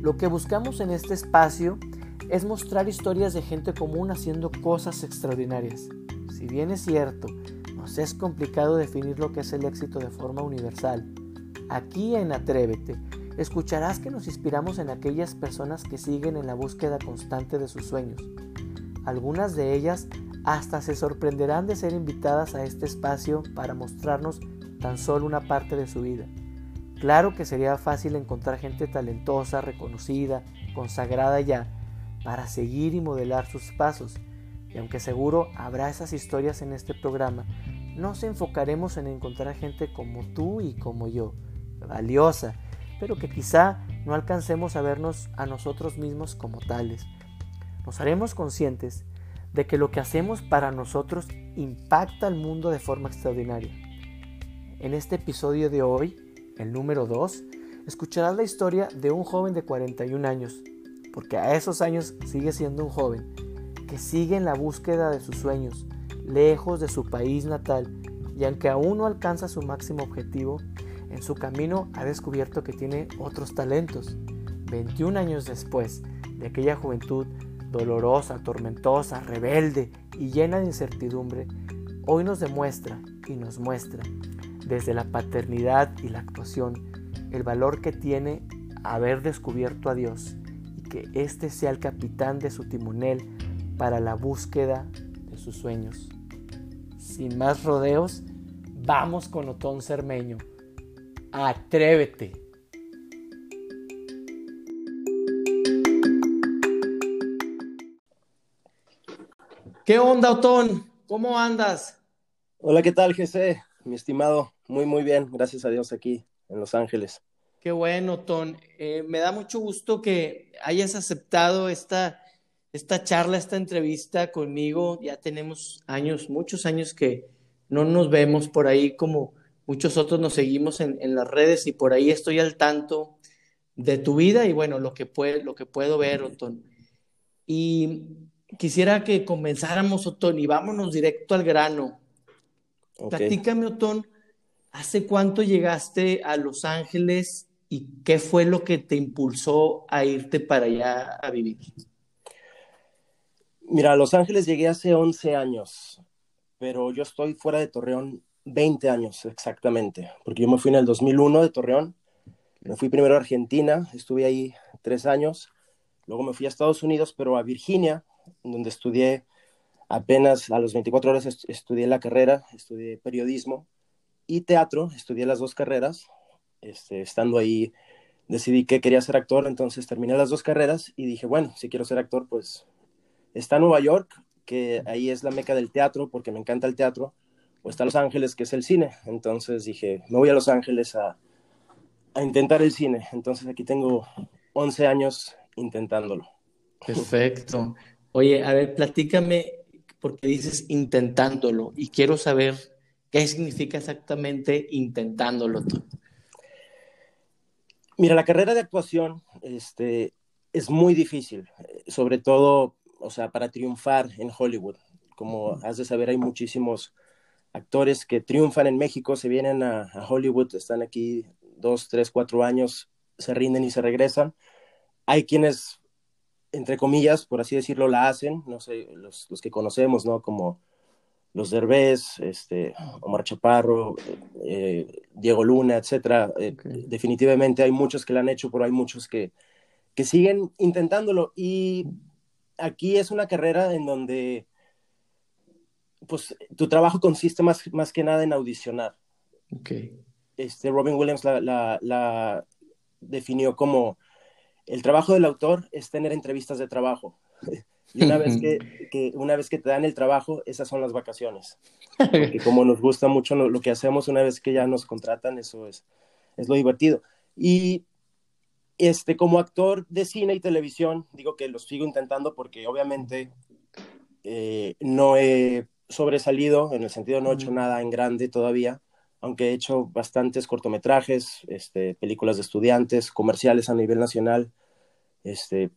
Lo que buscamos en este espacio es mostrar historias de gente común haciendo cosas extraordinarias. Si bien es cierto, nos es complicado definir lo que es el éxito de forma universal, aquí en Atrévete escucharás que nos inspiramos en aquellas personas que siguen en la búsqueda constante de sus sueños. Algunas de ellas hasta se sorprenderán de ser invitadas a este espacio para mostrarnos tan solo una parte de su vida. Claro que sería fácil encontrar gente talentosa, reconocida, consagrada ya, para seguir y modelar sus pasos. Y aunque seguro habrá esas historias en este programa, nos enfocaremos en encontrar gente como tú y como yo, valiosa, pero que quizá no alcancemos a vernos a nosotros mismos como tales. Nos haremos conscientes de que lo que hacemos para nosotros impacta al mundo de forma extraordinaria. En este episodio de hoy, el número 2, escucharás la historia de un joven de 41 años, porque a esos años sigue siendo un joven, que sigue en la búsqueda de sus sueños, lejos de su país natal, y aunque aún no alcanza su máximo objetivo, en su camino ha descubierto que tiene otros talentos. 21 años después de aquella juventud dolorosa, tormentosa, rebelde y llena de incertidumbre, hoy nos demuestra y nos muestra desde la paternidad y la actuación el valor que tiene haber descubierto a Dios y que éste sea el capitán de su timonel para la búsqueda de sus sueños. Sin más rodeos, vamos con Otón Cermeño. Atrévete. ¿Qué onda, Otón? ¿Cómo andas? Hola, ¿qué tal, Jesse? Mi estimado, muy, muy bien, gracias a Dios aquí en Los Ángeles. Qué bueno, Otón. Eh, me da mucho gusto que hayas aceptado esta, esta charla, esta entrevista conmigo. Ya tenemos años, muchos años que no nos vemos por ahí como muchos otros nos seguimos en, en las redes y por ahí estoy al tanto de tu vida y bueno, lo que, puede, lo que puedo ver, Otón. Y quisiera que comenzáramos, Otón, y vámonos directo al grano. Platícame, Otón, ¿hace cuánto llegaste a Los Ángeles y qué fue lo que te impulsó a irte para allá a vivir? Mira, a Los Ángeles llegué hace 11 años, pero yo estoy fuera de Torreón 20 años exactamente, porque yo me fui en el 2001 de Torreón, me fui primero a Argentina, estuve ahí tres años, luego me fui a Estados Unidos, pero a Virginia, donde estudié apenas a los 24 horas estudié la carrera, estudié periodismo y teatro, estudié las dos carreras. Este, estando ahí decidí que quería ser actor, entonces terminé las dos carreras y dije, bueno, si quiero ser actor, pues está Nueva York, que ahí es la meca del teatro, porque me encanta el teatro, o está Los Ángeles, que es el cine. Entonces dije, me voy a Los Ángeles a, a intentar el cine. Entonces aquí tengo 11 años intentándolo. Perfecto. Oye, a ver, platícame, porque dices intentándolo, y quiero saber qué significa exactamente intentándolo tú. Mira, la carrera de actuación este, es muy difícil, sobre todo, o sea, para triunfar en Hollywood. Como has de saber, hay muchísimos actores que triunfan en México, se vienen a, a Hollywood, están aquí dos, tres, cuatro años, se rinden y se regresan. Hay quienes entre comillas, por así decirlo, la hacen, no sé, los, los que conocemos, ¿no? Como los Derbez, este, Omar Chaparro, eh, Diego Luna, etcétera. Eh, definitivamente hay muchos que la han hecho, pero hay muchos que, que siguen intentándolo. Y aquí es una carrera en donde, pues, tu trabajo consiste más, más que nada en audicionar. Okay. Este, Robin Williams la, la, la definió como el trabajo del autor es tener entrevistas de trabajo. Y una vez que, que, una vez que te dan el trabajo, esas son las vacaciones. Porque como nos gusta mucho lo, lo, que hacemos, una vez que ya nos contratan, eso es, es lo divertido. Y este, como actor de cine y televisión, digo que lo sigo intentando porque obviamente eh, no he sobresalido, en el sentido no he hecho nada en grande todavía, aunque he hecho bastantes cortometrajes, este, películas de estudiantes, comerciales a nivel nacional, este,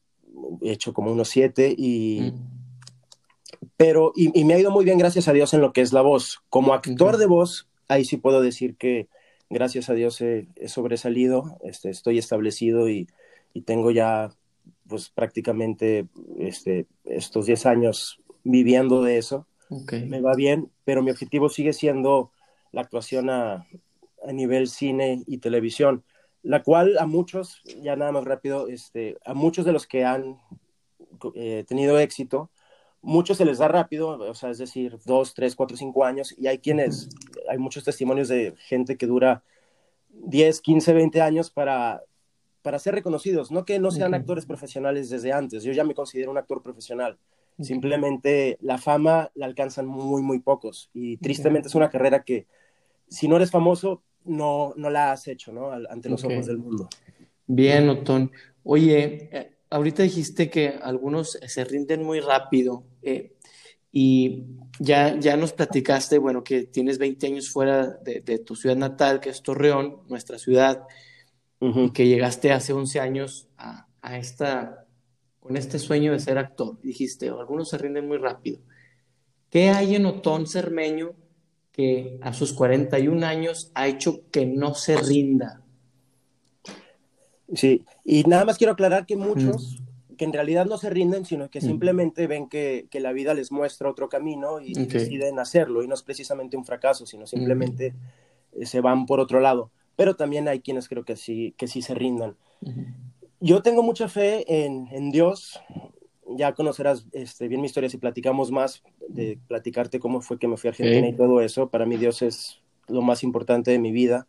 he hecho como unos siete y... Mm. Pero, y, y, me ha ido muy bien, gracias a Dios, en lo que es la voz. Como actor de voz, ahí sí puedo decir que, gracias a Dios, he, he sobresalido, este, estoy establecido y, y tengo ya pues prácticamente este, estos 10 años viviendo de eso. Me va bien, pero mi objetivo sigue siendo la actuación a, a, nivel cine y televisión, la cual a muchos, ya nada más rápido, este, a muchos de los que han eh, tenido éxito, muchos se les da rápido, o sea, es decir, dos, tres, cuatro, cinco años, y hay quienes, hay muchos testimonios de gente que dura 10, 15, 20 años para, para ser reconocidos, no que no sean actores profesionales desde antes, yo ya me considero un actor profesional, simplemente la fama la alcanzan muy, muy pocos, y tristemente es una carrera que si no eres famoso, no, no la has hecho, ¿no? Ante los ojos del mundo. Bien, Otón. Oye, eh, ahorita dijiste que algunos se rinden muy rápido eh, y ya, ya nos platicaste, bueno, que tienes 20 años fuera de, tu ciudad natal, que es Torreón, nuestra ciudad, y que llegaste hace 11 años a, a, esta, con este sueño de ser actor. Dijiste, algunos se rinden muy rápido. ¿Qué hay en Otón Cermeño que a sus 41 años ha hecho que no se rinda? Sí, y nada más quiero aclarar que muchos, que en realidad no se rinden, sino que simplemente ven que, que, la vida les muestra otro camino y, deciden hacerlo, y no es precisamente un fracaso, sino simplemente eh, se van por otro lado. Pero también hay quienes creo que sí, que sí se rindan. Yo tengo mucha fe en, en Dios, ya conocerás este, bien mi historia si platicamos más, de platicarte cómo fue que me fui a Argentina y todo eso. Para mí Dios es lo más importante de mi vida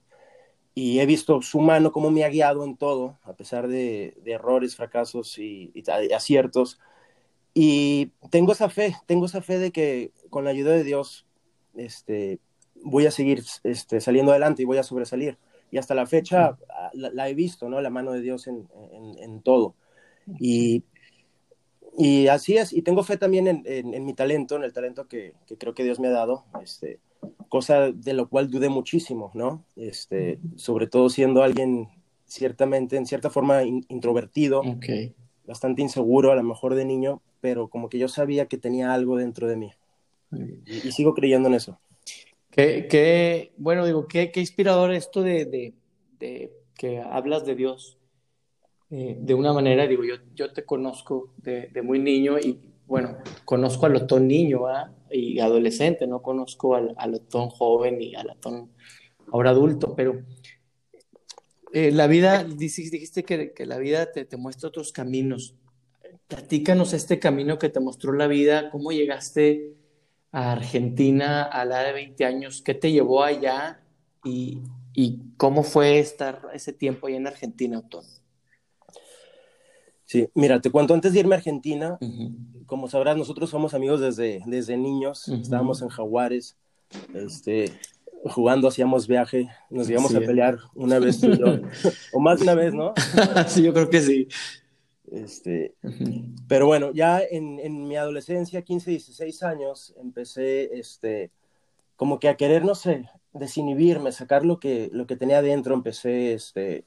y he visto su mano cómo me ha guiado en todo, a pesar de, errores, fracasos y, aciertos. Y tengo esa fe, tengo esa fe de que con la ayuda de Dios este, voy a seguir este, saliendo adelante y voy a sobresalir. Y hasta la fecha la, he visto, ¿no? La mano de Dios en, en, todo. Y, y, así es, y tengo fe también en, mi talento, en el talento que, que, creo que Dios me ha dado. Este, cosa de lo cual dudé muchísimo, ¿no? Este, sobre todo siendo alguien ciertamente, en cierta forma, introvertido, bastante inseguro a lo mejor de niño, pero como que yo sabía que tenía algo dentro de mí. Y, sigo creyendo en eso. Qué, qué bueno, digo, qué, qué inspirador esto de, de, de, que hablas de Dios eh, de una manera, digo, yo, yo te conozco de, muy niño y bueno, conozco al Otón niño y adolescente, no conozco al, al Otón joven y al Otón ahora adulto, pero eh, la vida, dijiste que, que la vida te, te, muestra otros caminos. Platícanos este camino que te mostró la vida, cómo llegaste a Argentina a la edad de 20 años, qué te llevó allá y, y cómo fue estar ese tiempo allá en Argentina, Otón. Sí, mira, te cuento antes de irme a Argentina, como sabrás, nosotros somos amigos desde, desde niños, estábamos en Jaguares, este, jugando, hacíamos viaje, nos íbamos a pelear una vez o más de una vez, ¿no? sí, yo creo que sí. Este, Pero bueno, ya en, en, mi adolescencia, 15, 16 años, empecé este, como que a querer, no sé, desinhibirme, sacar lo que, lo que tenía dentro, empecé, este,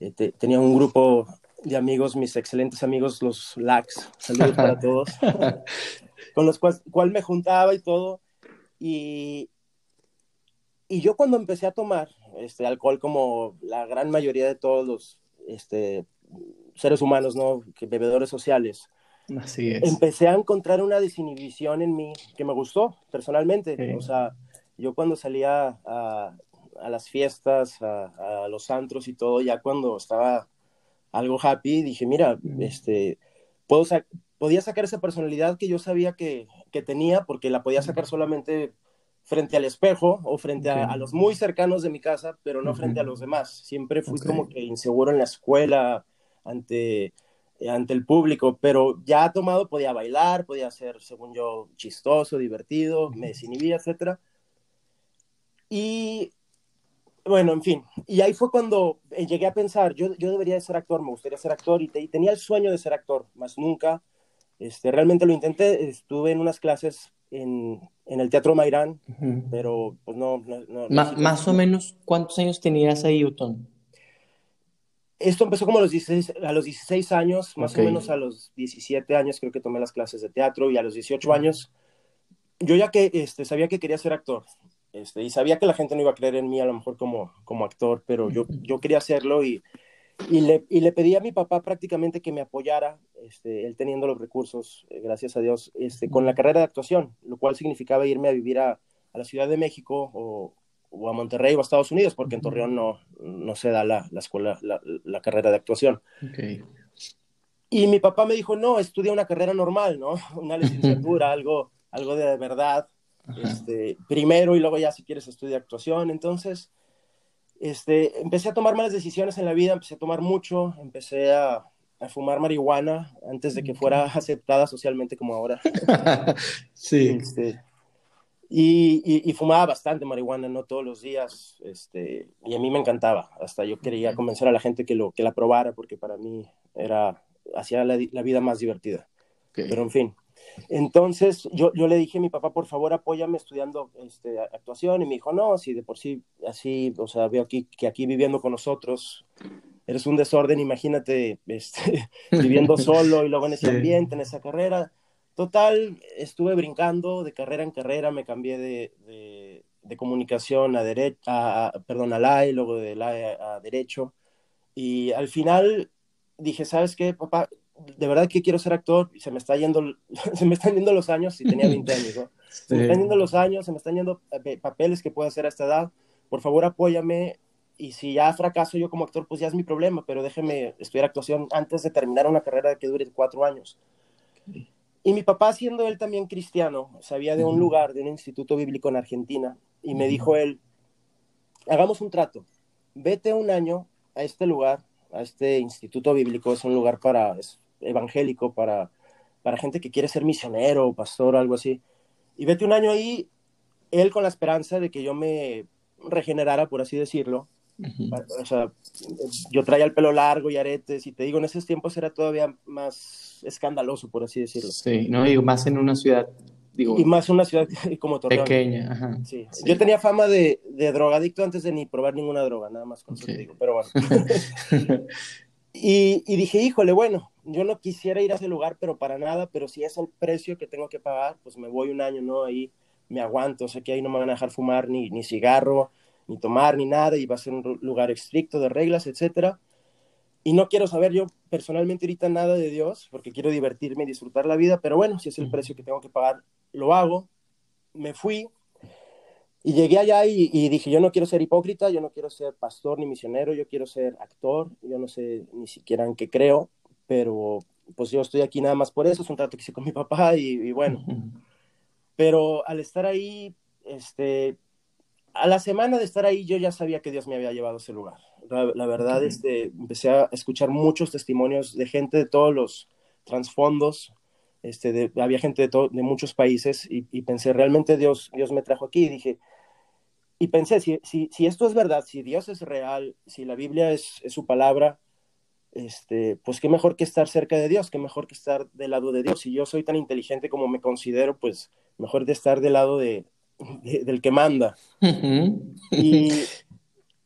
eh, tenía un grupo de amigos, mis excelentes amigos, los LAX, saludos para todos, con los cuales cual me juntaba y todo. Y, y yo cuando empecé a tomar este, alcohol, como la gran mayoría de todos los este, seres humanos, ¿no? Que bebedores sociales, Así es. empecé a encontrar una desinhibición en mí que me gustó personalmente. O sea, yo cuando salía a, a las fiestas, a, a, los antros y todo, ya cuando estaba algo happy, dije, mira, este, puedo podía sacar esa personalidad que yo sabía que, que, tenía, porque la podía sacar solamente frente al espejo o frente a, los muy cercanos de mi casa, pero no frente a los demás. Siempre fui como que inseguro en la escuela, ante, ante el público, pero ya tomado podía bailar, podía ser, según yo, chistoso, divertido, me desinhibía, etc. Y bueno, en fin, y ahí fue cuando eh, llegué a pensar, yo, yo debería de ser actor, me gustaría ser actor, y, tenía el sueño de ser actor, más nunca, este, realmente lo intenté, estuve en unas clases en, en el Teatro Mairán, pero pues no... no, más o menos, ¿cuántos años tenías ahí, Utón? Esto empezó como a los 16, a los 16 años, más o menos a los 17 años creo que tomé las clases de teatro, y a los 18 años yo ya que este, sabía que quería ser actor, este, y sabía que la gente no iba a creer en mí a lo mejor como, como actor, pero yo, yo quería hacerlo y, Y le, y le pedí a mi papá prácticamente que me apoyara, este, él teniendo los recursos, eh, gracias a Dios, este, con la carrera de actuación, lo cual significaba irme a vivir a, a la Ciudad de México o, o, a Monterrey o a Estados Unidos, porque en Torreón no, no se da la, la escuela, la, la, carrera de actuación. Okay. Y mi papá me dijo, no, estudia una carrera normal, ¿no? Una licenciatura, algo, algo de verdad, este, primero y luego ya si quieres estudiar actuación. Entonces, este, empecé a tomar malas decisiones en la vida, empecé a tomar mucho, empecé a, a fumar marihuana antes de que fuera aceptada socialmente como ahora. sí. Este, y, y, y, fumaba bastante marihuana, no todos los días, este, y a mí me encantaba, hasta yo quería convencer a la gente que, lo, que la probara, porque para mí era, hacía la, la vida más divertida. Okay. Pero en fin, entonces yo, yo, le dije a mi papá, por favor, apóyame estudiando este, actuación, y me dijo, no, si de por sí, así, o sea, veo aquí, que aquí viviendo con nosotros, eres un desorden, imagínate este, viviendo solo y luego en ese sí. ambiente, en esa carrera. Total, estuve brincando de carrera en carrera, me cambié de, de, de comunicación a, derecho, a, a, perdón, a la luego de la a, a derecho, y al final dije, ¿sabes qué, papá? De verdad que quiero ser actor y se me está yendo, se me están yendo los años, si tenía 20 años, ¿no? Se me están yendo los años, se me están yendo eh, papeles que puedo hacer a esta edad, por favor apóyame y si ya fracaso yo como actor, pues ya es mi problema, pero déjeme estudiar actuación antes de terminar una carrera que dure cuatro años. Okay. Y mi papá, siendo él también cristiano, sabía de un lugar, de un instituto bíblico en Argentina, y me dijo él, hagamos un trato, vete un año a este lugar, a este instituto bíblico, es un lugar para, es evangélico, para, para gente que quiere ser misionero, pastor, algo así, y vete un año ahí, él con la esperanza de que yo me regenerara, por así decirlo, Uh -huh. O sea, yo traía el pelo largo y aretes, y te digo, en esos tiempos era todavía más escandaloso, por así decirlo. Sí, no digo, más en una ciudad, digo. Y más una ciudad como Torreón. Pequeña, ajá. Sí. sí. Yo tenía fama de, de, drogadicto antes de ni probar ninguna droga, nada más con okay. eso te digo, pero bueno. y, y dije, híjole, bueno, yo no quisiera ir a ese lugar, pero para nada, pero si es el precio que tengo que pagar, pues me voy un año, ¿no? Ahí me aguanto, sé que ahí no me van a dejar fumar ni, ni cigarro ni tomar ni nada, y va a ser un lugar estricto de reglas, etcétera. Y no quiero saber yo personalmente ahorita nada de Dios, porque quiero divertirme y disfrutar la vida, pero bueno, si es el precio que tengo que pagar, lo hago. Me fui y llegué allá y, y, dije, yo no quiero ser hipócrita, yo no quiero ser pastor ni misionero, yo quiero ser actor, yo no sé ni siquiera en qué creo, pero pues yo estoy aquí nada más por eso, es un trato que hice con mi papá y, y bueno. Pero al estar ahí, este, a la semana de estar ahí yo ya sabía que Dios me había llevado a ese lugar. La, la verdad, okay. este, empecé a escuchar muchos testimonios de gente de todos los trasfondos, este, de, había gente de, de muchos países y, y, pensé, realmente Dios, Dios me trajo aquí y dije, y pensé, si, si, si, esto es verdad, si Dios es real, si la Biblia es, es su palabra, este, pues qué mejor que estar cerca de Dios, qué mejor que estar del lado de Dios. Si yo soy tan inteligente como me considero, pues mejor de estar del lado de, de, del que manda. Uh -huh. y,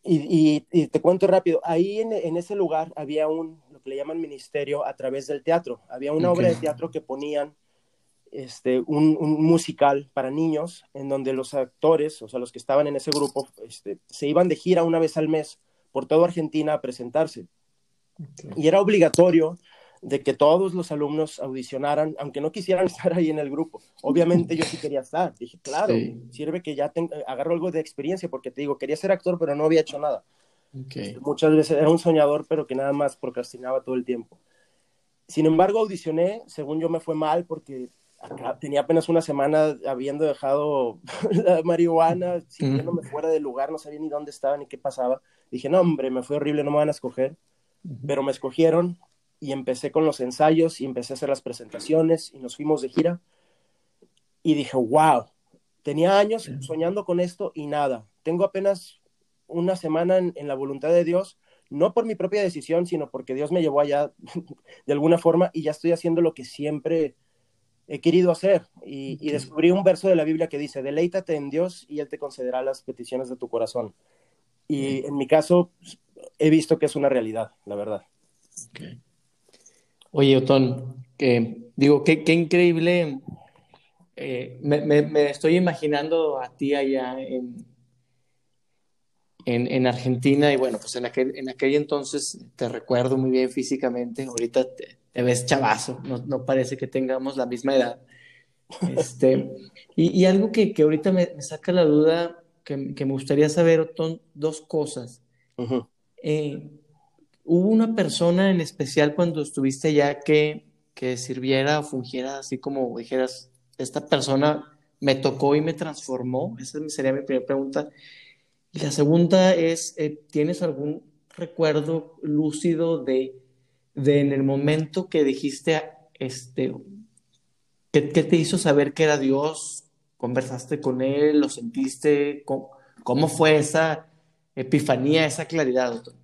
y, y, y, te cuento rápido, ahí en, en, ese lugar había un, lo que le llaman ministerio a través del teatro. Había una okay. obra de teatro que ponían este, un, un, musical para niños en donde los actores, o sea, los que estaban en ese grupo, este, se iban de gira una vez al mes por toda Argentina a presentarse. Okay. Y era obligatorio de que todos los alumnos audicionaran, aunque no quisieran estar ahí en el grupo. Obviamente yo sí quería estar. Dije, claro, sí. sirve que ya tengo, agarro algo de experiencia, porque te digo, quería ser actor, pero no había hecho nada. Okay. Muchas veces era un soñador, pero que nada más procrastinaba todo el tiempo. Sin embargo, audicioné, según yo me fue mal, porque tenía apenas una semana habiendo dejado la marihuana, sintiéndome mm. fuera del lugar, no sabía ni dónde estaba ni qué pasaba. Dije, no, hombre, me fue horrible, no me van a escoger. Uh -huh. Pero me escogieron y empecé con los ensayos y empecé a hacer las presentaciones y nos fuimos de gira. Y dije, wow, tenía años soñando con esto y nada. Tengo apenas una semana en, en, la voluntad de Dios, no por mi propia decisión, sino porque Dios me llevó allá de alguna forma y ya estoy haciendo lo que siempre he querido hacer. Y, y descubrí un verso de la Biblia que dice, deleítate en Dios y Él te concederá las peticiones de tu corazón. Y en mi caso, he visto que es una realidad, la verdad. Okay. Oye, Otón, que, digo, qué, qué increíble. Eh, me, me, me, estoy imaginando a ti allá en, en, Argentina y bueno, pues en aquel, en aquel entonces te recuerdo muy bien físicamente, ahorita te, ves chavazo, no, no, parece que tengamos la misma edad. Este, y, y, algo que, que ahorita me, saca la duda, que, que, me gustaría saber, son dos cosas. Eh, ¿Hubo una persona en especial cuando estuviste allá que, que sirviera o fungiera así como dijeras, esta persona me tocó y me transformó? Esa sería mi primera pregunta. Y la segunda es, eh, ¿tienes algún recuerdo lúcido de, de, en el momento que dijiste, este, ¿qué, te hizo saber que era Dios? ¿Conversaste con Él? ¿Lo sentiste? ¿Cómo, fue esa epifanía, esa claridad, doctor?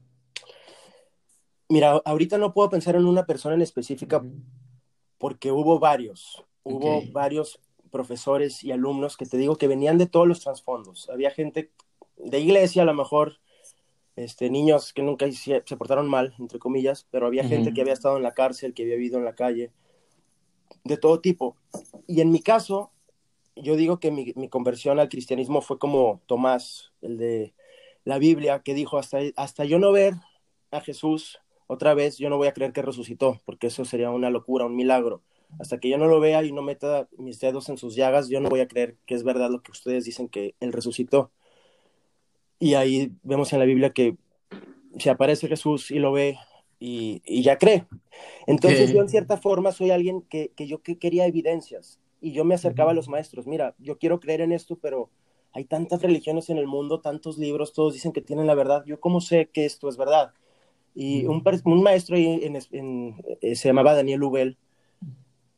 Mira, ahorita no puedo pensar en una persona en específica porque hubo varios, hubo varios profesores y alumnos que te digo que venían de todos los trasfondos. Había gente de iglesia, a lo mejor, este, niños que nunca se, portaron mal, entre comillas, pero había gente que había estado en la cárcel, que había vivido en la calle, de todo tipo. Y en mi caso, yo digo que mi, conversión al cristianismo fue como Tomás, el de la Biblia, que dijo, hasta, hasta yo no ver a Jesús otra vez, yo no voy a creer que resucitó, porque eso sería una locura, un milagro. Hasta que yo no lo vea y no meta mis dedos en sus llagas, yo no voy a creer que es verdad lo que ustedes dicen que Él resucitó. Y ahí vemos en la Biblia que se aparece Jesús y lo ve y, ya cree. Entonces yo en cierta forma soy alguien que, yo quería evidencias y yo me acercaba a los maestros, mira, yo quiero creer en esto, pero hay tantas religiones en el mundo, tantos libros, todos dicen que tienen la verdad, yo cómo sé que esto es verdad. Y un, un maestro en, eh, se llamaba Daniel Ubel,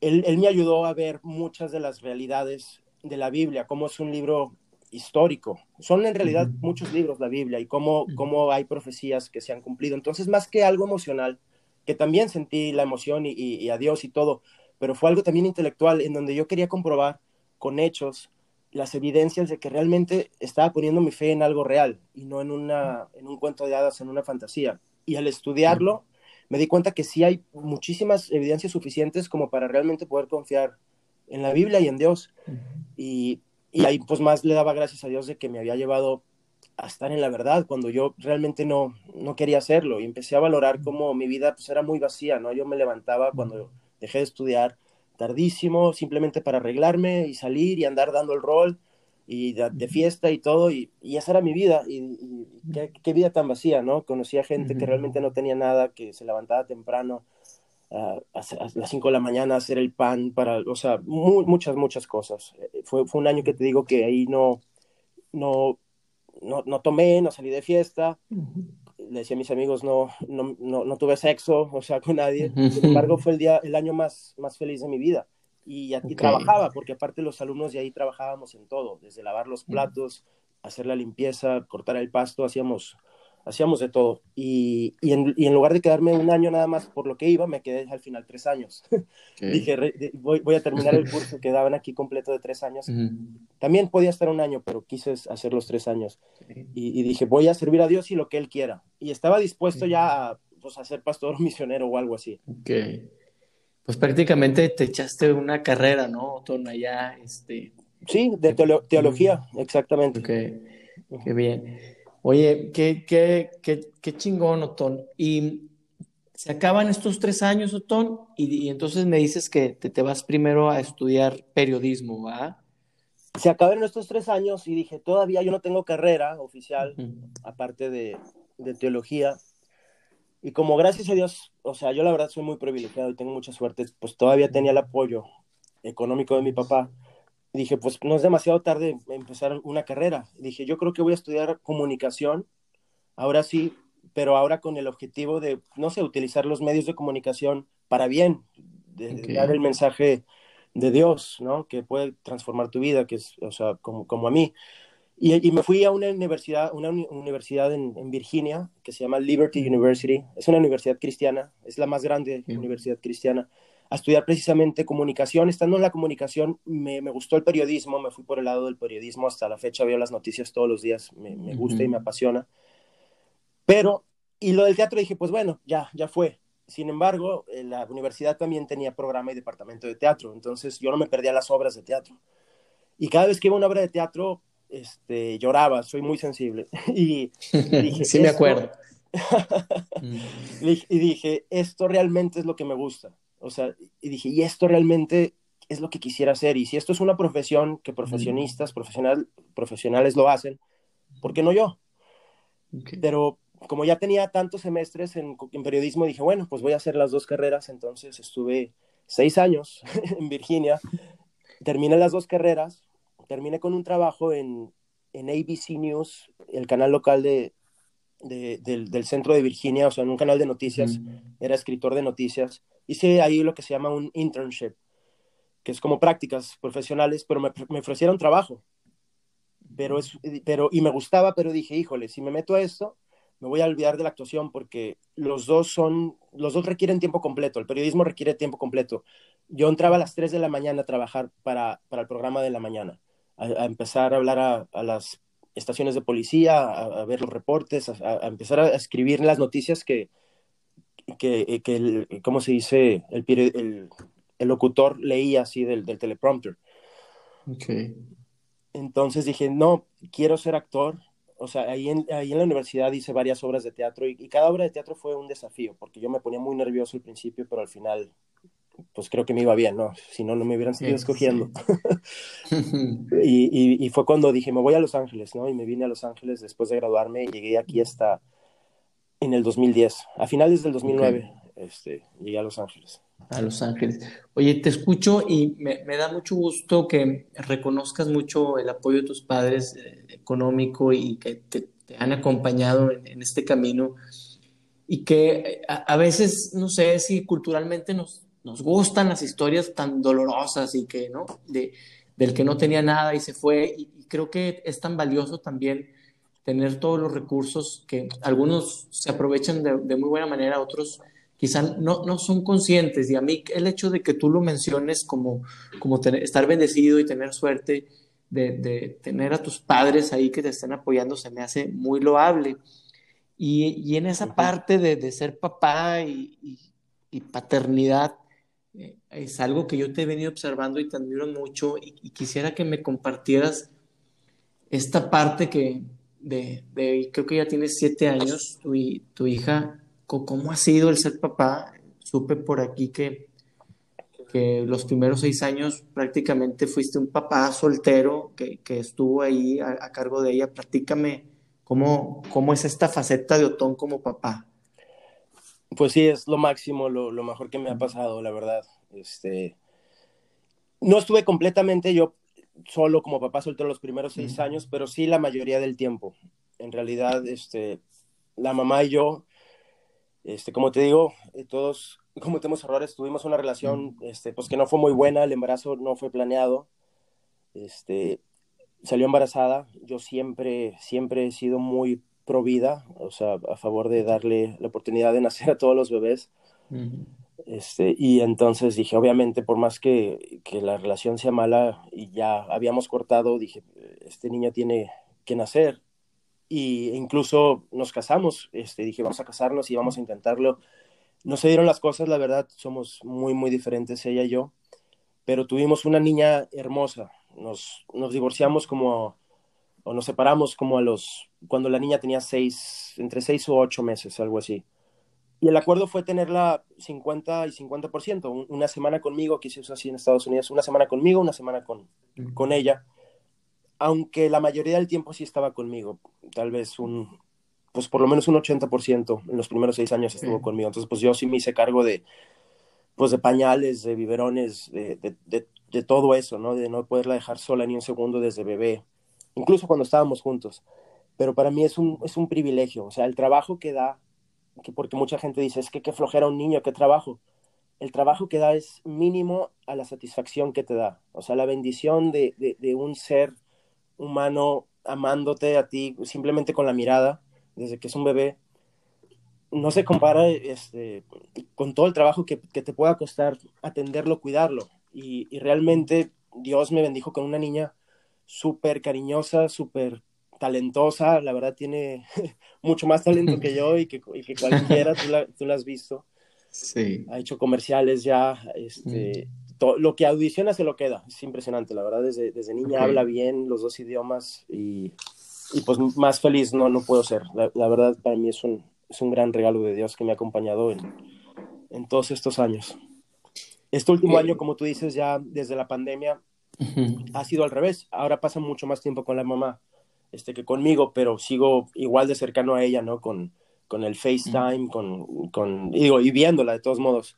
él, él me ayudó a ver muchas de las realidades de la Biblia, cómo es un libro histórico. Son en realidad muchos libros la Biblia y cómo, cómo hay profecías que se han cumplido. Entonces, más que algo emocional, que también sentí la emoción y, y, a Dios y todo, pero fue algo también intelectual en donde yo quería comprobar con hechos las evidencias de que realmente estaba poniendo mi fe en algo real y no en, una, en un cuento de hadas, en una fantasía. Y al estudiarlo, me di cuenta que sí hay muchísimas evidencias suficientes como para realmente poder confiar en la Biblia y en Dios. Y y ahí pues más le daba gracias a Dios de que me había llevado a estar en la verdad cuando yo realmente no, no quería hacerlo y empecé a valorar cómo mi vida pues era muy vacía, ¿no? Yo me levantaba cuando dejé de estudiar tardísimo simplemente para arreglarme y salir y andar dando el rol y de, fiesta y todo y, y, esa era mi vida y, qué, qué, vida tan vacía, ¿no? Conocía gente que realmente no tenía nada, que se levantaba temprano a, las 5 de la mañana hacer el pan para, o sea, muchas, muchas cosas. Eh, fue, fue un año que te digo que ahí no, no, no, no tomé, no salí de fiesta. Le decía a mis amigos, no, no, no, no, tuve sexo, o sea, con nadie. Sin embargo, fue el, día, el año más, más feliz de mi vida. Y, aquí trabajaba, porque aparte los alumnos de ahí trabajábamos en todo, desde lavar los platos, hacer la limpieza, cortar el pasto, hacíamos hacíamos de todo. Y, y, en, y, en, lugar de quedarme un año nada más por lo que iba, me quedé al final tres años. Dije, voy, voy, a terminar el curso que daban aquí completo de tres años. También podía estar un año, pero quise hacer los tres años. Y, dije, voy a servir a Dios y lo que Él quiera. Y estaba dispuesto ya a, pues, a ser pastor o misionero o algo así. Okay. Pues prácticamente te echaste una carrera, ¿no, Tona? Ya, este... Sí, de teología, exactamente. Qué bien. Oye, qué, qué, qué, qué chingón, Otón. Y se acaban estos tres años, Otón, y, entonces me dices que te, te, vas primero a estudiar periodismo, ¿va? Se acabaron estos tres años y dije, todavía yo no tengo carrera oficial, aparte de, de teología. Y como gracias a Dios, o sea, yo la verdad soy muy privilegiado y tengo mucha suerte, pues todavía tenía el apoyo económico de mi papá dije, pues no es demasiado tarde empezar una carrera. dije, yo creo que voy a estudiar comunicación, ahora sí, pero ahora con el objetivo de, no sé, utilizar los medios de comunicación para bien, de, dar el mensaje de Dios, ¿no? Que puede transformar tu vida, que es, o sea, como, como a mí. Y, me fui a una universidad, una universidad en, Virginia que se llama Liberty University. Es una universidad cristiana, es la más grande universidad cristiana a estudiar precisamente comunicación. Estando en la comunicación, me, me, gustó el periodismo, me fui por el lado del periodismo, hasta la fecha veo las noticias todos los días, me, me gusta y me apasiona. Pero, y lo del teatro dije, pues bueno, ya, ya fue. Sin embargo, eh, la universidad también tenía programa y departamento de teatro, entonces yo no me perdía las obras de teatro. Y cada vez que iba a una obra de teatro, este, lloraba, soy muy sensible. Y dije, sí me acuerdo. y dije, esto realmente es lo que me gusta. O sea, y dije, y esto realmente es lo que quisiera hacer. Y si esto es una profesión que profesionistas, profesional, profesionales lo hacen, ¿por qué no yo? Pero como ya tenía tantos semestres en, en, periodismo, dije, bueno, pues voy a hacer las dos carreras. Entonces estuve seis años en Virginia, terminé las dos carreras, terminé con un trabajo en, en ABC News, el canal local de, del, centro de Virginia, o sea, en un canal de noticias, era escritor de noticias. Hice ahí lo que se llama un internship, que es como prácticas profesionales, pero me, me ofrecieron trabajo. Pero, es, pero, y me gustaba, pero dije, híjole, si me meto a esto, me voy a olvidar de la actuación porque los dos son, los dos requieren tiempo completo, el periodismo requiere tiempo completo. Yo entraba a las 3 de la mañana a trabajar para, para el programa de la mañana, a, empezar a hablar a, a, las estaciones de policía, a, ver los reportes, a, empezar a escribir las noticias que, que, que el, ¿cómo se dice? El, el, el locutor leía así del, del teleprompter. Okay. Entonces dije, no, quiero ser actor, o sea, ahí en, ahí en la universidad hice varias obras de teatro y, cada obra de teatro fue un desafío, porque yo me ponía muy nervioso al principio, pero al final, pues creo que me iba bien, ¿no? Si no, no me hubieran seguido escogiendo. y, y, fue cuando dije, me voy a Los Ángeles, ¿no? Y me vine a Los Ángeles después de graduarme y llegué aquí hasta en el 2010, a finales del 2009, este, llegué a Los Ángeles a Los Ángeles. Oye, te escucho y me, da mucho gusto que reconozcas mucho el apoyo de tus padres eh, económico y que te, han acompañado en, este camino y que eh, a, veces, no sé si culturalmente nos, nos gustan las historias tan dolorosas y que, ¿no? De, del que no tenía nada y se fue y, creo que es tan valioso también tener todos los recursos que algunos se aprovechan de, de muy buena manera, otros quizá no, no son conscientes. Y a mí el hecho de que tú lo menciones como, como estar bendecido y tener suerte de, tener a tus padres ahí que te estén apoyando se me hace muy loable. Y, en esa parte de, ser papá y, paternidad, eh, es algo que yo te he venido observando y te admiro mucho y, quisiera que me compartieras esta parte que de, creo que ya tienes siete años, tu, tu hija ¿Cómo ha sido el ser papá? Supe por aquí que, que los primeros seis años prácticamente fuiste un papá soltero que, que estuvo ahí a, cargo de ella. Platícame cómo, cómo es esta faceta de Otón como papá. Pues sí, es lo máximo, lo, lo mejor que me ha pasado, la verdad. Este, no estuve completamente yo solo como papá soltero los primeros seis años, pero sí la mayoría del tiempo. En realidad, este, la mamá y yo este, como te digo, eh, todos cometemos errores, tuvimos una relación este, pues que no fue muy buena, el embarazo no fue planeado, este, salió embarazada, yo siempre, siempre he sido muy pro vida, o sea, a favor de darle la oportunidad de nacer a todos los bebés. Este, y entonces dije, obviamente, por más que, que, la relación sea mala y ya habíamos cortado, dije, este niño tiene que nacer y incluso nos casamos, este, dije, vamos a casarnos y vamos a intentarlo. No se dieron las cosas, la verdad, somos muy, muy diferentes ella y yo, pero tuvimos una niña hermosa. Nos, nos divorciamos como, o nos separamos como a los, cuando la niña tenía seis, entre seis o ocho meses, algo así. Y el acuerdo fue tenerla 50 y 50%, una semana conmigo, que se usa así en Estados Unidos, una semana conmigo, una semana con, con ella aunque la mayoría del tiempo sí estaba conmigo, tal vez un, pues por lo menos un 80% en los primeros seis años estuvo conmigo. Entonces, pues yo sí me hice cargo de, pues de pañales, de biberones, de, de, de, todo eso, ¿no? De no poderla dejar sola ni un segundo desde bebé, incluso cuando estábamos juntos. Pero para mí es un, es un privilegio, o sea, el trabajo que da, que porque mucha gente dice, es que qué flojera un niño, qué trabajo. El trabajo que da es mínimo a la satisfacción que te da, o sea, la bendición de, de un ser humano amándote a ti simplemente con la mirada, desde que es un bebé, no se compara este, con todo el trabajo que, te pueda costar atenderlo, cuidarlo. Y, realmente Dios me bendijo con una niña súper cariñosa, súper talentosa, la verdad tiene mucho más talento que yo y que, cualquiera, tú la, has visto. Sí. Ha hecho comerciales ya, este, lo que audiciona se lo queda. Es impresionante, la verdad. Desde, desde niña habla bien los dos idiomas y, y, pues más feliz no, no puedo ser. La, la, verdad, para mí es un, es un gran regalo de Dios que me ha acompañado en, en todos estos años. Este último año, como tú dices, ya desde la pandemia, uh -huh. ha sido al revés. Ahora pasa mucho más tiempo con la mamá este, que conmigo, pero sigo igual de cercano a ella, ¿no? Con, con el FaceTime, con, con, y digo, y viéndola de todos modos.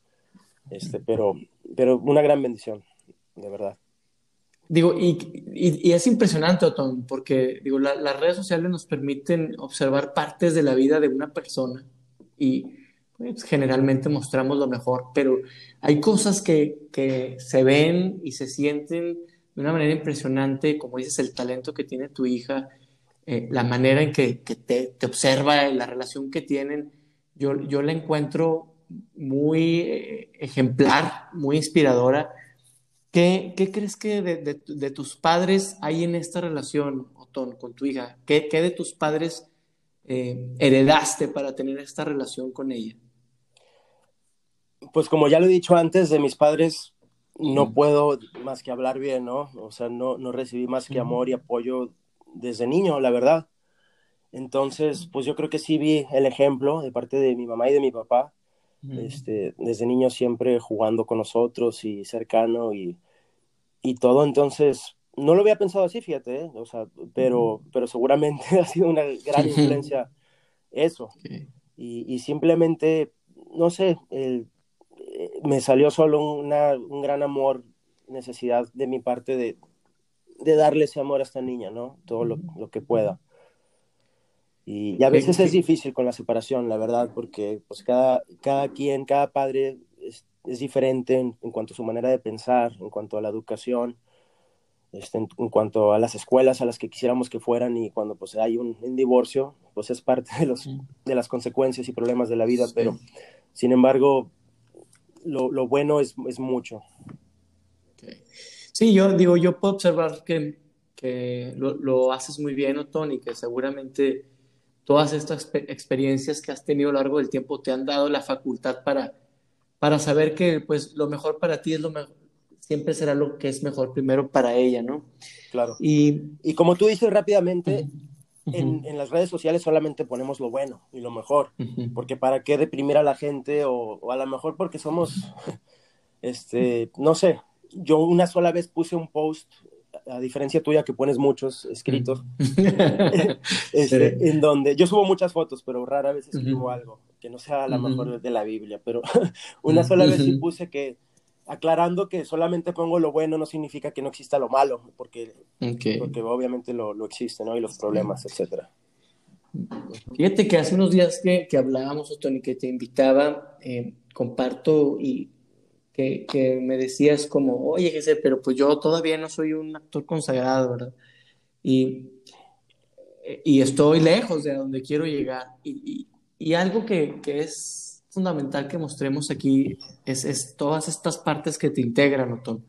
Este, pero, pero una gran bendición, de verdad. Digo, y, y, y es impresionante, Otón, porque digo, la, las redes sociales nos permiten observar partes de la vida de una persona y pues, generalmente mostramos lo mejor, pero hay cosas que, que se ven y se sienten de una manera impresionante, como dices, el talento que tiene tu hija, eh, la manera en que, te, te, observa, la relación que tienen, yo, yo la encuentro muy eh, ejemplar, muy inspiradora. ¿Qué, qué crees que de, tus padres hay en esta relación, Otón, con tu hija? ¿Qué, qué de tus padres eh, heredaste para tener esta relación con ella? Pues como ya lo he dicho antes, de mis padres no puedo más que hablar bien, ¿no? O sea, no, no recibí más que amor y apoyo desde niño, la verdad. Entonces, pues yo creo que sí vi el ejemplo de parte de mi mamá y de mi papá. Este, desde niño siempre jugando con nosotros y cercano y, y todo. Entonces, no lo había pensado así, fíjate, ¿eh? o sea, pero, pero seguramente ha sido una gran influencia eso. Y, y, simplemente, no sé, el, me salió solo una, un gran amor, necesidad de mi parte de, de, darle ese amor a esta niña, ¿no? Todo lo, lo que pueda. Y, y, a veces es difícil con la separación, la verdad, porque pues cada, cada quien, cada padre es, es diferente en, en, cuanto a su manera de pensar, en cuanto a la educación, este, en, en, cuanto a las escuelas a las que quisiéramos que fueran y cuando pues hay un, un divorcio, pues es parte de, los, de las consecuencias y problemas de la vida, pero sin embargo, lo, lo bueno es, es mucho. Okay. Sí, yo digo, yo puedo observar que, que lo, lo, haces muy bien, Otón, y que seguramente todas estas experiencias que has tenido a lo largo del tiempo te han dado la facultad para, para saber que pues lo mejor para ti es lo mejor, siempre será lo que es mejor primero para ella, ¿no? Claro. Y, y como tú dices rápidamente, uh -huh en, en, las redes sociales solamente ponemos lo bueno y lo mejor, uh -huh. porque para qué deprimir a la gente o, o, a lo mejor porque somos, este, no sé, yo una sola vez puse un post, a diferencia tuya que pones muchos escritos, uh -huh. este, sí. en donde yo subo muchas fotos, pero rara vez escribo algo que no sea la mejor de la Biblia, pero una sola vez sí puse que aclarando que solamente pongo lo bueno no significa que no exista lo malo, porque, okay. porque obviamente lo, lo, existe, ¿no? Y los problemas, etcétera. Fíjate que hace unos días que, que hablábamos, Tony, que te invitaba, eh, comparto y que, que, me decías como, oye, Jesse, pero pues yo todavía no soy un actor consagrado, ¿verdad? Y, y estoy lejos de donde quiero llegar. Y, y, y algo que, que es fundamental que mostremos aquí es, es todas estas partes que te integran, Otón,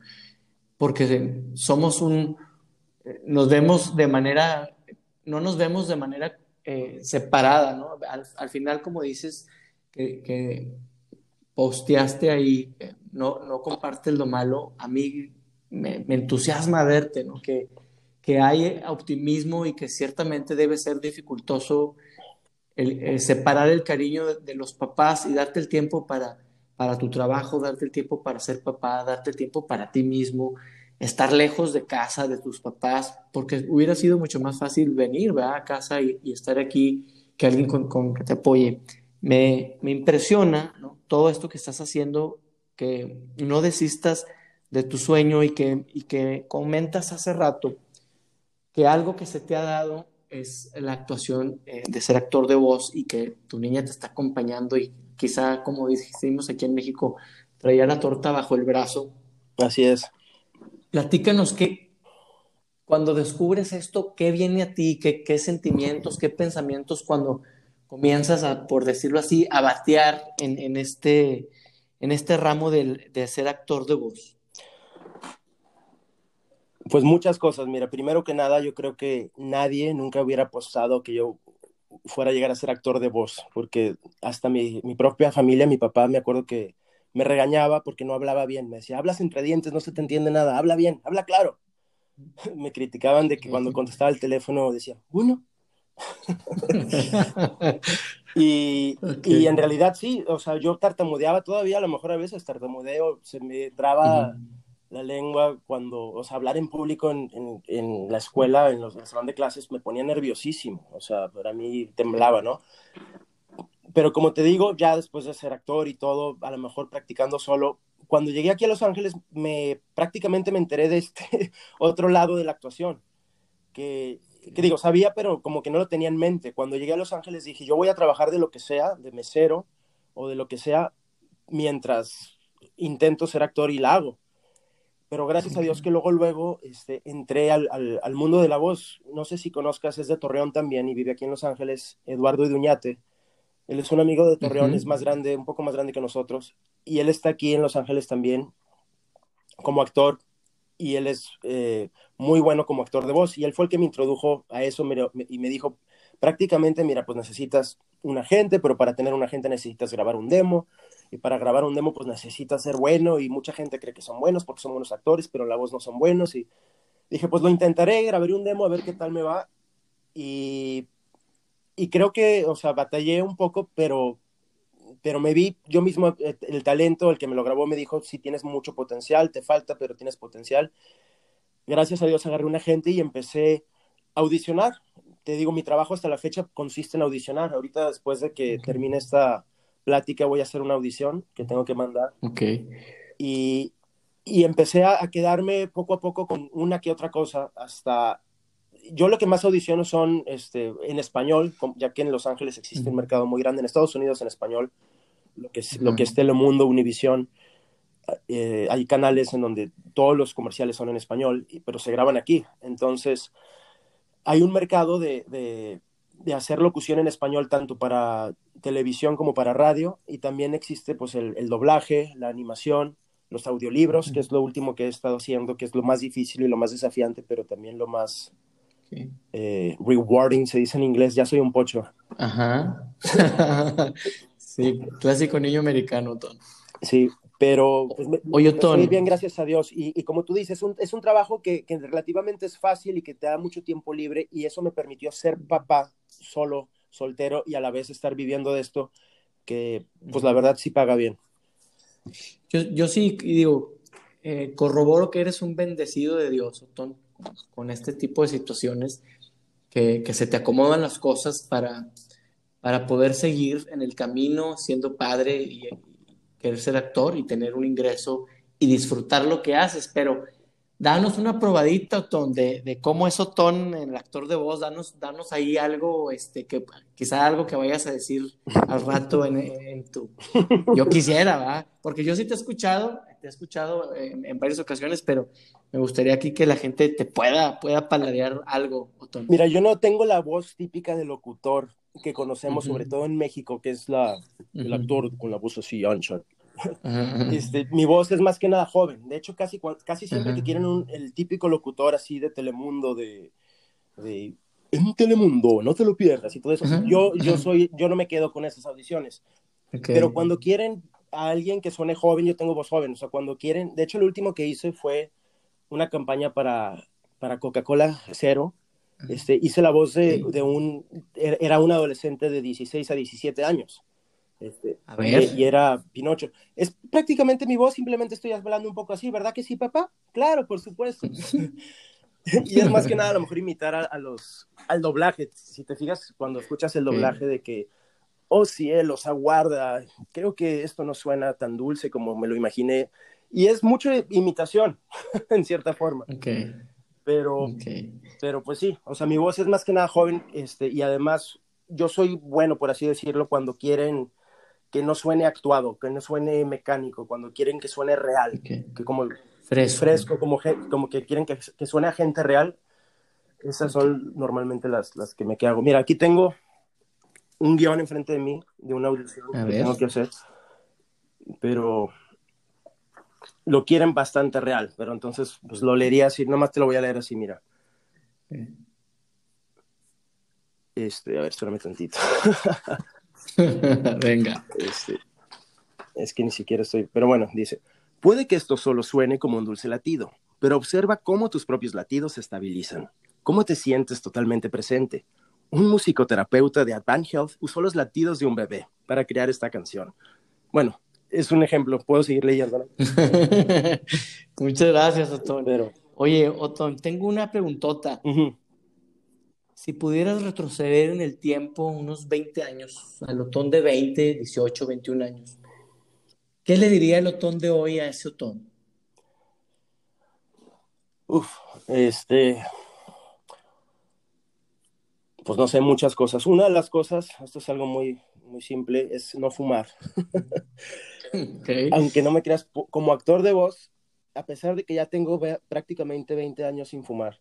porque somos un, nos vemos de manera, no nos vemos de manera eh, separada, ¿no? Al, al, final, como dices, que, que posteaste ahí, no, no compartes lo malo, a mí me, me entusiasma verte, ¿no? Que, que hay optimismo y que ciertamente debe ser dificultoso el, el separar el cariño de, los papás y darte el tiempo para, para tu trabajo, darte el tiempo para ser papá, darte el tiempo para ti mismo, estar lejos de casa, de tus papás, porque hubiera sido mucho más fácil venir a casa y, estar aquí que alguien con, con que te apoye. Me, me impresiona todo esto que estás haciendo, que no desistas de tu sueño y que, y que comentas hace rato que algo que se te ha dado es la actuación eh, de ser actor de voz y que tu niña te está acompañando y quizá, como dijimos aquí en México, traía la torta bajo el brazo. Así es. Platícanos que cuando descubres esto, ¿qué viene a ti? ¿Qué, qué sentimientos, qué pensamientos cuando comienzas a, por decirlo así, a batear en, en este, en este ramo de, de ser actor de voz? Pues muchas cosas. Mira, primero que nada, yo creo que nadie nunca hubiera apostado que yo fuera a llegar a ser actor de voz, porque hasta mi, mi propia familia, mi papá, me acuerdo que me regañaba porque no hablaba bien. Me decía, hablas entre dientes, no se te entiende nada, habla bien, habla claro. Me criticaban de que cuando contestaba el teléfono decía, uno. y, y, en realidad sí, o sea, yo tartamudeaba todavía, a lo mejor a veces tartamudeo, se me traba la lengua cuando, o sea, hablar en público en, en, la escuela, en los en el salón de clases, me ponía nerviosísimo, o sea, para mí temblaba, ¿no? pero como te digo, ya después de ser actor y todo, a lo mejor practicando solo, cuando llegué aquí a Los Ángeles, me prácticamente me enteré de este otro lado de la actuación, que, que, digo, sabía, pero como que no lo tenía en mente. Cuando llegué a Los Ángeles dije, yo voy a trabajar de lo que sea, de mesero o de lo que sea, mientras intento ser actor y la hago. Pero gracias a Dios que luego, luego este, entré al, al, al mundo de la voz. No sé si conozcas, es de Torreón también y vive aquí en Los Ángeles, Eduardo Iduñate. Él es un amigo de Torreón, es más grande, un poco más grande que nosotros, y él está aquí en Los Ángeles también como actor, y él es eh, muy bueno como actor de voz, y él fue el que me introdujo a eso y me dijo, prácticamente, mira, pues necesitas un agente, pero para tener un agente necesitas grabar un demo, y para grabar un demo pues necesitas ser bueno, y mucha gente cree que son buenos porque son buenos actores, pero la voz no son buenos, y dije, pues lo intentaré, grabaré un demo a ver qué tal me va, y y creo que, o sea, batallé un poco, pero, pero me vi yo mismo, eh, el talento, el que me lo grabó, me dijo, sí tienes mucho potencial, te falta, pero tienes potencial. Gracias a Dios agarré una gente y empecé a audicionar. Te digo, mi trabajo hasta la fecha consiste en audicionar. Ahorita, después de que termine esta plática, voy a hacer una audición que tengo que mandar. Ok. Y, y empecé a, a, quedarme poco a poco con una que otra cosa hasta yo lo que más audiciono son este, en español, ya que en Los Ángeles existe un mercado muy grande, en Estados Unidos en español, lo que es, lo que es Telemundo, Univisión, eh, hay canales en donde todos los comerciales son en español, pero se graban aquí. Entonces, hay un mercado de, de, de, hacer locución en español tanto para televisión como para radio, y también existe pues el, el doblaje, la animación, los audiolibros, que es lo último que he estado haciendo, que es lo más difícil y lo más desafiante, pero también lo más eh, rewarding, se dice en inglés, ya soy un pocho. Ajá. sí, clásico niño americano, Ton. Sí, pero pues, Oye, Ton. Estoy bien, gracias a Dios. Y, y como tú dices, es un, es un trabajo que, que, relativamente es fácil y que te da mucho tiempo libre y eso me permitió ser papá solo, soltero y a la vez estar viviendo de esto, que pues la verdad sí paga bien. Yo, yo sí digo, eh, corroboro que eres un bendecido de Dios, Ton con este tipo de situaciones, que, que se te acomodan las cosas para, para poder seguir en el camino siendo padre y, querer ser actor y tener un ingreso y disfrutar lo que haces, pero danos una probadita, Otón, de, de cómo es Otón, el actor de voz, danos, danos ahí algo, este, que quizá algo que vayas a decir al rato en, en tu... Yo quisiera, ¿va? Porque yo sí te he escuchado, te he escuchado en, en, varias ocasiones, pero me gustaría aquí que la gente te pueda, pueda paladear algo, Otón. Mira, yo no tengo la voz típica de locutor que conocemos, uh -huh. sobre todo en México, que es la, el actor con la voz así ancha, este, mi voz es más que nada joven. De hecho, casi, casi siempre que quieren un, el típico locutor así de Telemundo, de, de en Telemundo, no te lo pierdas y todo eso. Yo, yo, soy, yo no me quedo con esas audiciones. Okay. Pero cuando quieren a alguien que suene joven, yo tengo voz joven. O sea, cuando quieren, de hecho, lo último que hice fue una campaña para, para Coca-Cola Cero. Este, hice la voz de, de un, era un adolescente de 16 a 17 años. Este, a ver. Y, y, era Pinocho. Es prácticamente mi voz, simplemente estoy hablando un poco así, ¿verdad que sí, papá? Claro, por supuesto. y es más que nada a lo mejor imitar a, a, los, al doblaje. Si te fijas, cuando escuchas el doblaje de que, oh cielos, aguarda, creo que esto no suena tan dulce como me lo imaginé. Y es mucho imitación, en cierta forma. Okay. Pero, okay. pero pues sí, o sea, mi voz es más que nada joven este, y además yo soy bueno, por así decirlo, cuando quieren que no suene actuado, que no suene mecánico, cuando quieren que suene real, okay. que como fresco, fresco como, como que quieren que, que, suene a gente real, esas son normalmente las, las que me que hago. Mira, aquí tengo un guion enfrente de mí, de una audición a que ver. tengo que hacer, pero lo quieren bastante real, pero entonces pues lo leería así, nomás te lo voy a leer así, mira. Este, a ver, espérame tantito. Venga. Este, es que ni siquiera estoy, pero bueno, dice, puede que esto solo suene como un dulce latido, pero observa cómo tus propios latidos se estabilizan, cómo te sientes totalmente presente. Un musicoterapeuta de Advanced Health usó los latidos de un bebé para crear esta canción. Bueno, es un ejemplo, puedo seguir leyendo. Muchas gracias, Otón. Oye, Otón, tengo una preguntota. Si pudieras retroceder en el tiempo unos 20 años, al Otón de 20, 18, 21 años, ¿qué le diría el Otón de hoy a ese Otón? Uf, este, pues no sé, muchas cosas. Una de las cosas, esto es algo muy, muy simple, es no fumar. Aunque no me creas, como actor de voz, a pesar de que ya tengo prácticamente 20 años sin fumar,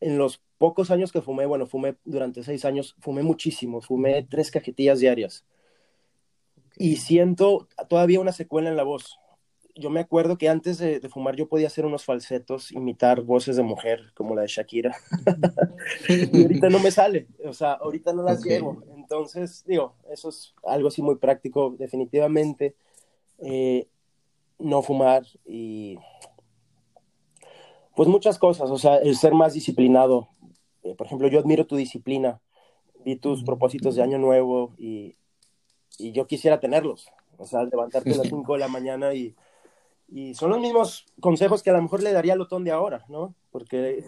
en los pocos años que fumé, bueno, fumé durante seis años, fumé muchísimo, fumé tres cajetillas diarias. Y siento todavía una secuela en la voz. Yo me acuerdo que antes de, fumar yo podía hacer unos falsetos, imitar voces de mujer, como la de Shakira. y ahorita no me sale, o sea, ahorita no las llevo. Entonces, digo, eso es algo así muy práctico, definitivamente. Eh, no fumar y pues muchas cosas, o sea, el ser más disciplinado. Eh, por ejemplo, yo admiro tu disciplina, vi tus propósitos de año nuevo y, y yo quisiera tenerlos. O sea, levantarte a las 5 de la mañana y, y, son los mismos consejos que a lo mejor le daría al Otón de ahora, ¿no? Porque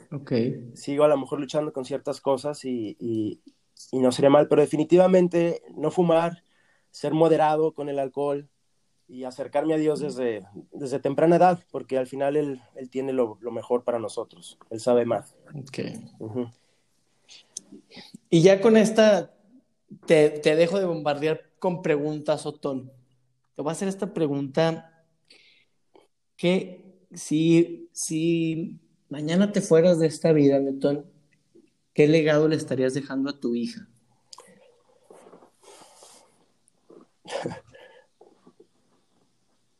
sigo a lo mejor luchando con ciertas cosas y, y, y no sería mal, pero definitivamente no fumar, ser moderado con el alcohol, y acercarme a Dios desde, desde temprana edad, porque al final Él, él tiene lo, lo, mejor para nosotros, Él sabe más. Okay. Y ya con esta, te, te, dejo de bombardear con preguntas, Otón. Te voy a hacer esta pregunta, que si, si mañana te fueras de esta vida, Otón, ¿qué legado le estarías dejando a tu hija?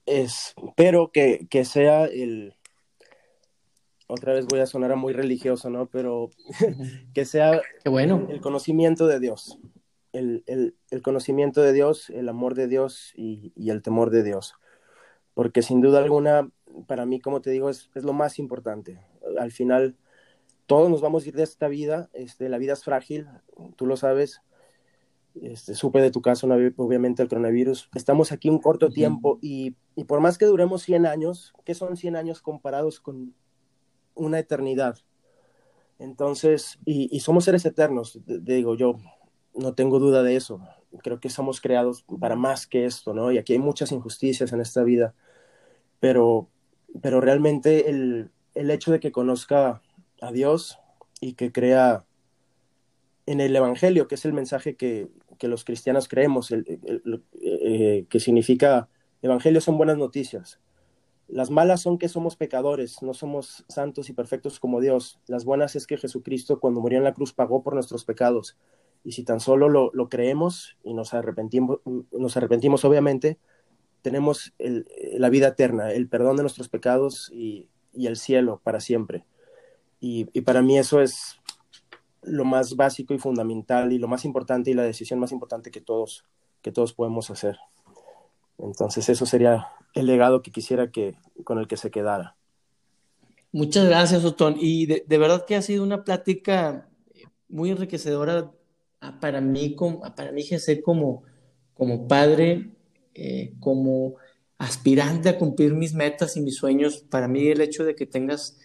espero que, que sea el, otra vez voy a sonar a muy religioso, ¿no? Pero que sea Qué bueno. el conocimiento de Dios, el, el, el, conocimiento de Dios, el amor de Dios y, y, el temor de Dios. Porque sin duda alguna, para mí, como te digo, es, es, lo más importante. Al final, todos nos vamos a ir de esta vida, este, la vida es frágil, tú lo sabes, este, supe de tu caso, obviamente, el coronavirus. Estamos aquí un corto tiempo y, y, por más que duremos 100 años, ¿qué son 100 años comparados con una eternidad? Entonces, y, y somos seres eternos, digo yo, no tengo duda de eso. Creo que somos creados para más que esto, ¿no? Y aquí hay muchas injusticias en esta vida, pero, pero realmente el, el hecho de que conozca a Dios y que crea en el Evangelio, que es el mensaje que, que los cristianos creemos, eh, que significa Evangelio son buenas noticias. Las malas son que somos pecadores, no somos santos y perfectos como Dios. Las buenas es que Jesucristo cuando murió en la cruz pagó por nuestros pecados. Y si tan solo lo, lo creemos y nos arrepentimos, nos arrepentimos obviamente, tenemos la vida eterna, el perdón de nuestros pecados y, y el cielo para siempre. Y, y, para mí eso es lo más básico y fundamental y lo más importante y la decisión más importante que todos, que todos podemos hacer. Entonces eso sería el legado que quisiera que con el que se quedara. Muchas gracias, Otón. Y de, de verdad que ha sido una plática muy enriquecedora para mí, como, para mí José, como, como padre, eh, como aspirante a cumplir mis metas y mis sueños. Para mí el hecho de que tengas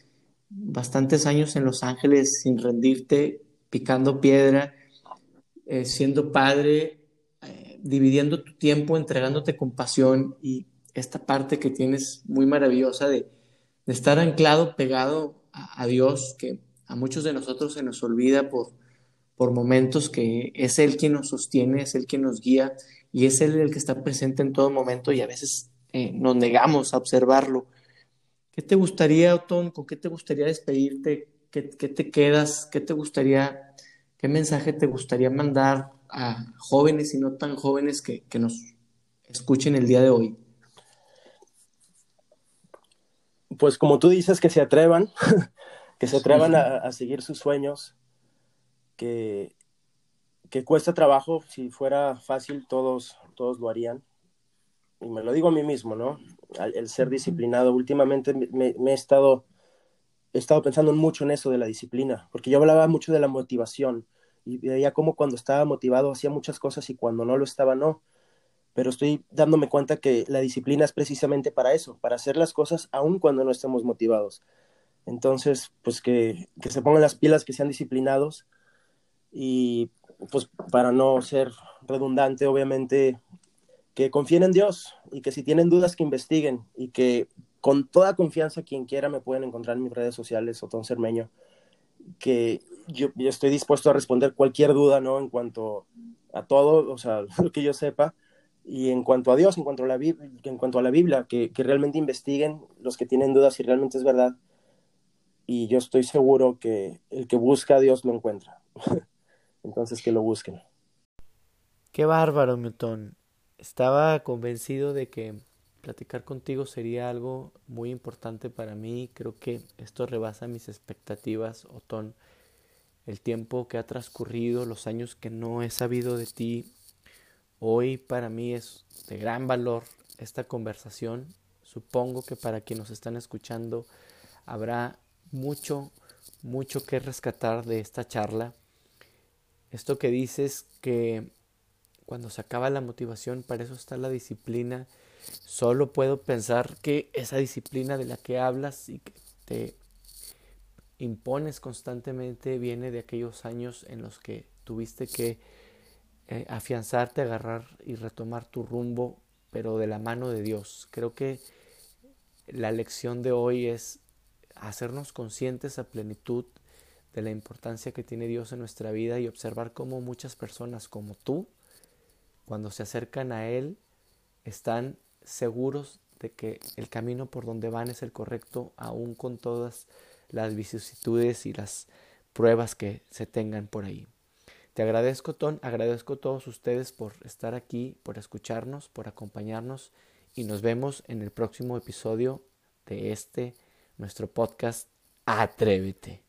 bastantes años en Los Ángeles sin rendirte picando piedra, eh, siendo padre, eh, dividiendo tu tiempo, entregándote compasión y esta parte que tienes muy maravillosa de, estar anclado, pegado a, a, Dios, que a muchos de nosotros se nos olvida por, por momentos que es Él quien nos sostiene, es Él quien nos guía y es Él el que está presente en todo momento y a veces eh, nos negamos a observarlo. ¿Qué te gustaría, Otón? ¿Con qué te gustaría despedirte? ¿Qué, te quedas? ¿Qué te gustaría, qué mensaje te gustaría mandar a jóvenes y no tan jóvenes que, que nos escuchen el día de hoy? Pues como tú dices, que se atrevan, que se atrevan a, a, seguir sus sueños, que, que cuesta trabajo, si fuera fácil todos, todos lo harían, y me lo digo a mí mismo, ¿no? El, ser disciplinado. Últimamente me, he, estado, he estado pensando mucho en eso de la disciplina, porque yo hablaba mucho de la motivación y veía cómo cuando estaba motivado hacía muchas cosas y cuando no lo estaba, no. Pero estoy dándome cuenta que la disciplina es precisamente para eso, para hacer las cosas aun cuando no estemos motivados. Entonces, pues que, que se pongan las pilas, que sean disciplinados y pues para no ser redundante, obviamente, que confíen en Dios y que si tienen dudas que investiguen y que con toda confianza quien quiera me pueden encontrar en mis redes sociales, Otón Cermeño, que yo, estoy dispuesto a responder cualquier duda, ¿no? En cuanto a todo, o sea, lo que yo sepa, y en cuanto a Dios, en cuanto a la, en cuanto a la Biblia, que, que realmente investiguen los que tienen dudas si realmente es verdad. Y yo estoy seguro que el que busca a Dios lo encuentra. Entonces que lo busquen. Qué bárbaro, Newton. Estaba convencido de que platicar contigo sería algo muy importante para mí. Creo que esto rebasa mis expectativas, Otón. El tiempo que ha transcurrido, los años que no he sabido de ti, hoy para mí es de gran valor esta conversación. Supongo que para quienes nos están escuchando habrá mucho, mucho que rescatar de esta charla. Esto que dices que cuando se acaba la motivación, para eso está la disciplina. Solo puedo pensar que esa disciplina de la que hablas y que te impones constantemente viene de aquellos años en los que tuviste que eh, afianzarte, agarrar y retomar tu rumbo, pero de la mano de Dios. Creo que la lección de hoy es hacernos conscientes a plenitud de la importancia que tiene Dios en nuestra vida y observar cómo muchas personas como tú, cuando se acercan a Él, están seguros de que el camino por donde van es el correcto, aún con todas las vicisitudes y las pruebas que se tengan por ahí. Te agradezco, Ton, agradezco a todos ustedes por estar aquí, por escucharnos, por acompañarnos y nos vemos en el próximo episodio de este, nuestro podcast Atrévete.